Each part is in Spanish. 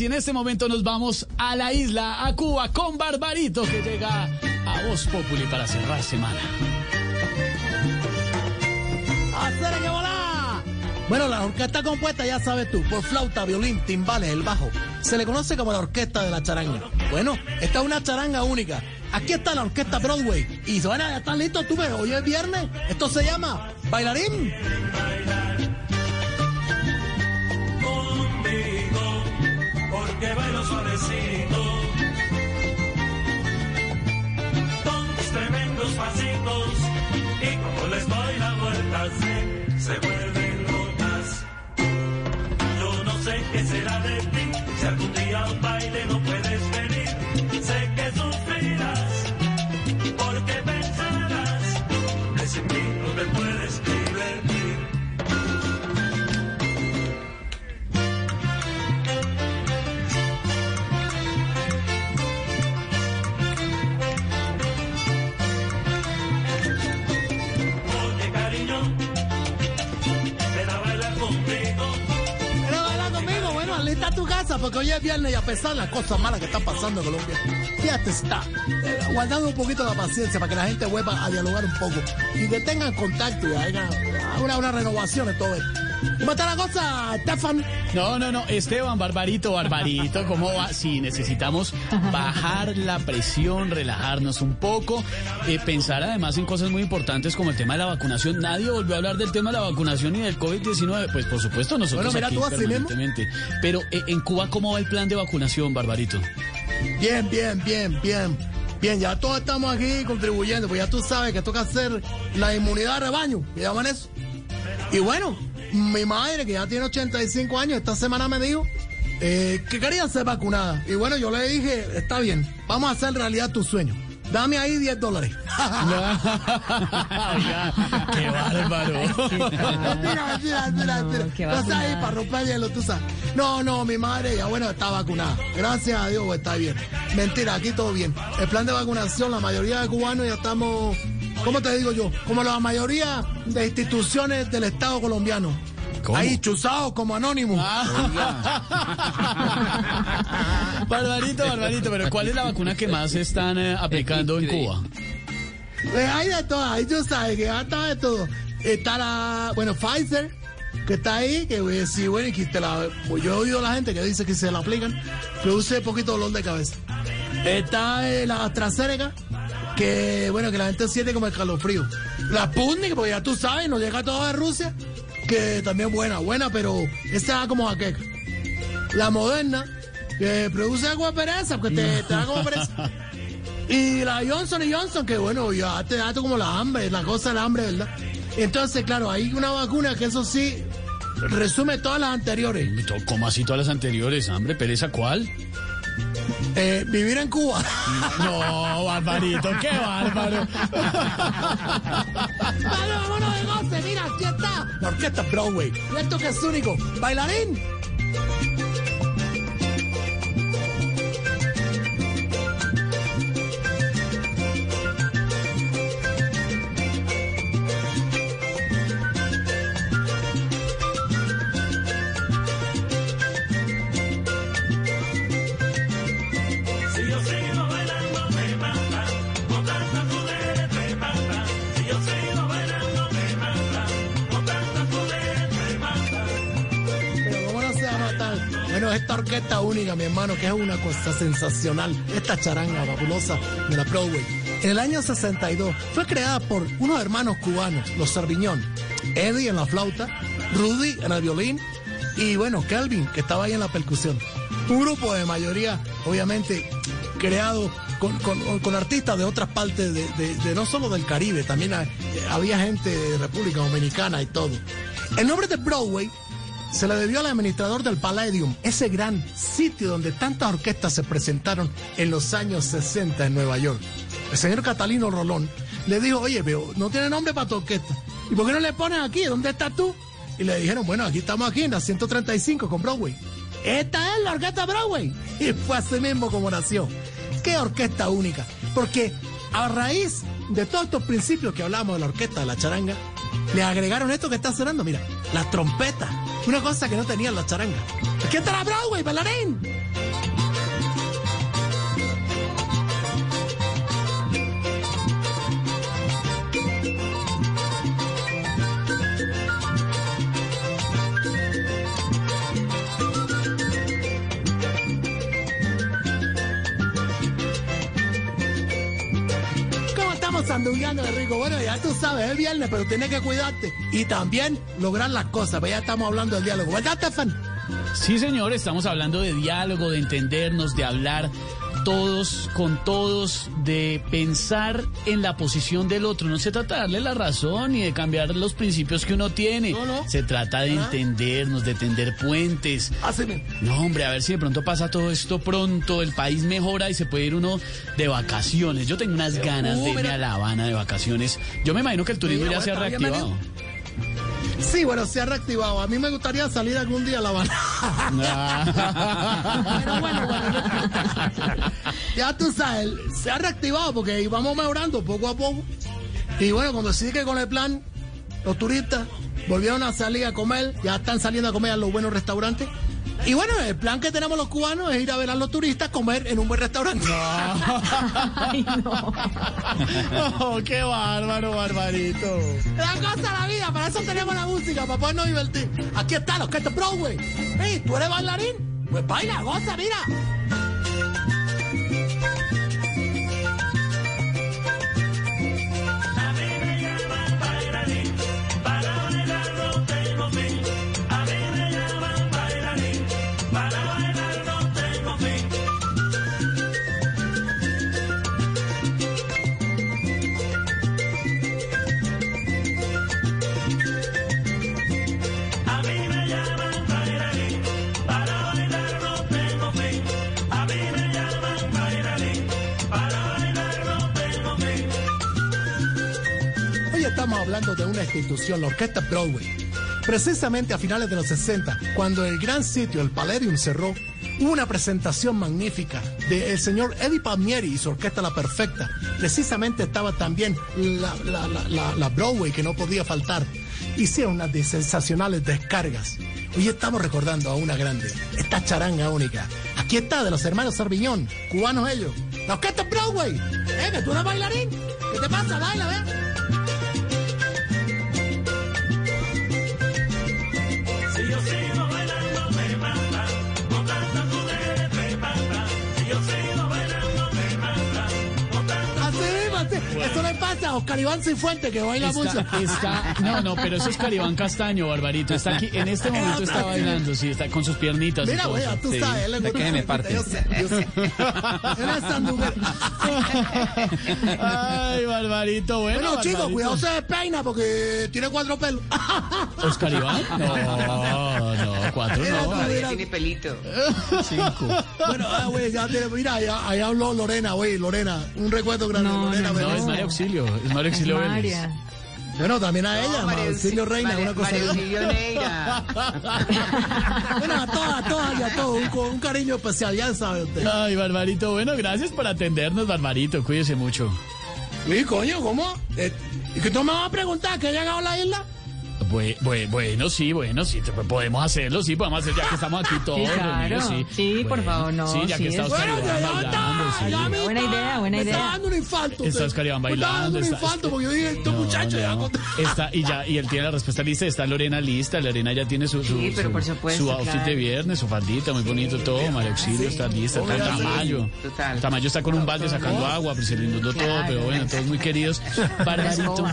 y en este momento nos vamos a la isla, a Cuba, con Barbarito, que llega a Voz Populi para cerrar semana. ¡Hacer que! Bueno, la orquesta compuesta, ya sabes tú, por flauta, violín, timbales, el bajo. Se le conoce como la orquesta de la charanga. Bueno, esta es una charanga única. Aquí está la orquesta Broadway. Y suena, ya están listos, tú ves, hoy es viernes. Esto se llama Bailarín. Suavecito. Con tremendos pasitos, y como les doy la vuelta, se, se vuelven casa porque hoy es viernes y a pesar de las cosas malas que están pasando en Colombia, fíjate está, eh, guardando un poquito la paciencia para que la gente vuelva a dialogar un poco y que tengan contacto y hagan una, una renovación de todo esto. ¿Cómo está la cosa, Stefan? No, no, no, Esteban, Barbarito, Barbarito, ¿cómo va? Sí, necesitamos bajar la presión, relajarnos un poco, eh, pensar además en cosas muy importantes como el tema de la vacunación. Nadie volvió a hablar del tema de la vacunación y del COVID-19. Pues por supuesto nosotros Bueno, mira, aquí permanentemente. Pero eh, en Cuba, ¿cómo va el plan de vacunación, Barbarito? Bien, bien, bien, bien. Bien, ya todos estamos aquí contribuyendo, pues ya tú sabes que toca hacer la inmunidad de rebaño, que llaman eso. Y bueno, mi madre, que ya tiene 85 años, esta semana me dijo eh, que quería ser vacunada. Y bueno, yo le dije, está bien, vamos a hacer realidad tu sueño. Dame ahí 10 dólares. ¡Qué bárbaro! mentira, mentira, mentira, mentira. qué No sé ahí para romper el hielo, tú sabes. No, no, mi madre ya bueno está vacunada. Gracias a Dios pues, está bien. Mentira, aquí todo bien. El plan de vacunación, la mayoría de cubanos ya estamos, ¿cómo te digo yo? Como la mayoría de instituciones del Estado colombiano. ¿Cómo? Ahí chuzados como anónimos. Barbarito, Barbarito, pero ¿cuál es la vacuna que más están eh, aplicando en Cuba? Eh, hay de todo, ahí tú sabes que ya está de todo. Está la, bueno, Pfizer, que está ahí, que eh, sí, bueno, y que te la, pues yo he oído a la gente que dice que se la aplican, produce poquito dolor de cabeza. Está eh, la AstraZeneca, que bueno, que la gente siente como el calofrío. La Sputnik, porque ya tú sabes, nos llega todo de Rusia, que también buena, buena, pero esta da como jaqueca. La Moderna, que produce agua pereza, porque te, te da como pereza. Y la Johnson y Johnson, que bueno, ya te da como la hambre, la cosa del hambre, ¿verdad? Entonces, claro, hay una vacuna que eso sí resume todas las anteriores. ¿Cómo así todas las anteriores? Hombre, ¿pereza cuál? Eh, vivir en Cuba. No, Barbarito, qué bárbaro. Vale, vámonos de goce, mira, aquí está. La orquesta Broadway. Y esto que es único. Bailarín. Esta orquesta única, mi hermano, que es una cosa sensacional. Esta charanga fabulosa de la Broadway. En el año 62 fue creada por unos hermanos cubanos, los Sarviñón. Eddie en la flauta, Rudy en el violín y bueno, Kelvin, que estaba ahí en la percusión. Un grupo de mayoría, obviamente, creado con, artistas de otras partes, de, no solo del Caribe, también ha- había gente de República Dominicana y todo. El nombre de Broadway se le debió al administrador del Palladium, ese gran sitio donde tantas orquestas se presentaron en los años 60 en Nueva York. El señor Catalino Rolón le dijo, oye, pero no tiene nombre para tu orquesta. ¿Y por qué no le pones aquí? ¿Dónde estás tú? Y le dijeron, bueno, aquí estamos aquí en la 135 con Broadway. Esta es la orquesta Broadway. Y fue así mismo como nació. Qué orquesta única. Porque a raíz de todos estos principios que hablamos de la orquesta de la charanga, le agregaron esto que está sonando, mira, la trompeta, Una cosa que no tenía la charanga. Aquí está la Broadway, bailarín. Estamos sandugueando de rico? Bueno, ya tú sabes, es viernes, pero tienes que cuidarte. Y también lograr las cosas, pues ya estamos hablando del diálogo. ¿Verdad, Stefan? Sí, señor, estamos hablando de diálogo, de entendernos, de hablar todos con todos, de pensar en la posición del otro. No se trata de darle la razón ni de cambiar los principios que uno tiene. No, no. Se trata de entendernos, de tender puentes. Mismo. No, hombre, a ver si de pronto pasa todo esto pronto, el país mejora y se puede ir uno de vacaciones. Yo tengo unas ganas de irme mira. a La Habana de vacaciones. Yo me imagino que el turismo Mira, ya se ha reactivado. Sí, bueno, se ha reactivado. A mí me gustaría salir algún día a La Habana. Pero bueno, bueno, ya tú sabes, se ha reactivado porque vamos mejorando poco a poco. Y bueno, cuando sigue con el plan, los turistas volvieron a salir a comer, ya están saliendo a comer a los buenos restaurantes. Y bueno, el plan que tenemos los cubanos es ir a ver a los turistas comer en un buen restaurante. Ay, no. Oh, qué bárbaro, barbarito. La cosa de la vida, para eso tenemos la música, para podernos divertir. Aquí está, los que es Broadway. Hey, ¿tú eres bailarín? Pues baila, goza, mira. Hablando de una institución, la Orquesta Broadway. Precisamente a finales de los 60, cuando el gran sitio, el Palladium, cerró, una presentación magnífica del señor Eddie Palmieri y su orquesta La Perfecta. Precisamente estaba también la, la- la- Broadway, que no podía faltar. Hicieron unas de sensacionales descargas. Hoy estamos recordando a una grande, esta charanga única. Aquí está, de los hermanos Sarviñón, cubanos ellos. La Orquesta Broadway. ¿Eh? ¿Que tú eres bailarín? ¿Qué te pasa? Baila, ¿ves? Eso le pasa a Oscar Iván Cifuente, que baila mucho. Está, está- no, no, pero eso es Caribán Castaño, Barbarito. Está aquí, en este momento está bailando, sí, está con sus piernitas. Mira, güey, tú Sí. sabes, él gusta. que me parte. Yo sé, yo sé. Es. Ay, Barbarito, bueno. Bueno, chicos, cuidado se despeina porque tiene cuatro pelos. ¿Oscar Iván? No, no, cuatro Mira tú, no. mira. tiene pelito. Cinco. Bueno, ah, güey, ya tiene, mira, allá habló Lorena, güey, Lorena. Un recuerdo grande, No, Lorena. no. No, es María Auxilio, es María Auxilio Vélez. María. Bueno, también a ella, No, María Auxilio Reina, María- una cosa. María Auxilio Neira. Bueno, a todas, a todas y a todos, un, un cariño especial, ya sabe usted. Ay, Barbarito, bueno, gracias por atendernos, Barbarito, cuídese mucho. Sí, coño, ¿cómo? Eh, ¿Y que tú me vas a preguntar que ha llegado a la isla? Bue- bue- Bueno, sí, bueno, sí, podemos hacerlo, sí, podemos hacer ya que estamos aquí todos claro. reunidos, sí. Sí, por favor, no, Sí, ya sí, que está es- Oscar Bueno, Iván bailando, sí. Buena idea, buena me idea. está dando un infarto. Está. Oscar Iván Me está dando bailando, un infarto porque yo dije, estos muchachos Está, y ya, y él tiene la respuesta lista, está Lorena lista, Lorena ya tiene su, su, Sí, pero por supuesto, su outfit claro. de viernes, su faldita, muy bonito todo, María Auxilio está lista, está sí. Tamayo. Total. Tamayo está con un balde sacando agua, pues se le inundó todo, pero bueno, todos muy queridos. Barbarito.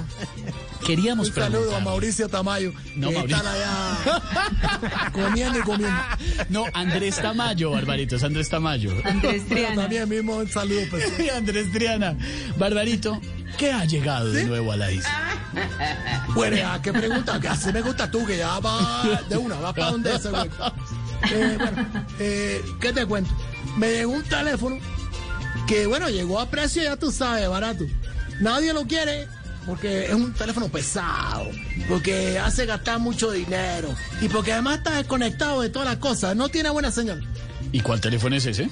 Queríamos Un saludo a. Mauricio Tamayo, No, que Mauricio. están allá comiendo y comiendo. No, Andrés Tamayo, Barbarito, es Andrés Tamayo. Andrés Pero Triana. también mismo un saludo. Y Andrés Triana. Barbarito, ¿qué ha llegado de nuevo a la isla? Bueno, ya, ¿qué pregunta? Que así me gusta tú, que ya va de una, va para donde ese güey. Eh, bueno, eh, ¿qué te cuento? Me llegó un teléfono que, bueno, llegó a precio, ya tú sabes, barato. Nadie lo quiere porque es un teléfono pesado, porque hace gastar mucho dinero y porque además está desconectado de todas las cosas, no tiene buena señal. ¿Y cuál teléfono es ese?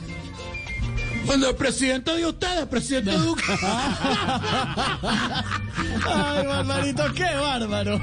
Cuando el presidente de ustedes, el presidente Duque. Ay, Barbarito, qué bárbaro.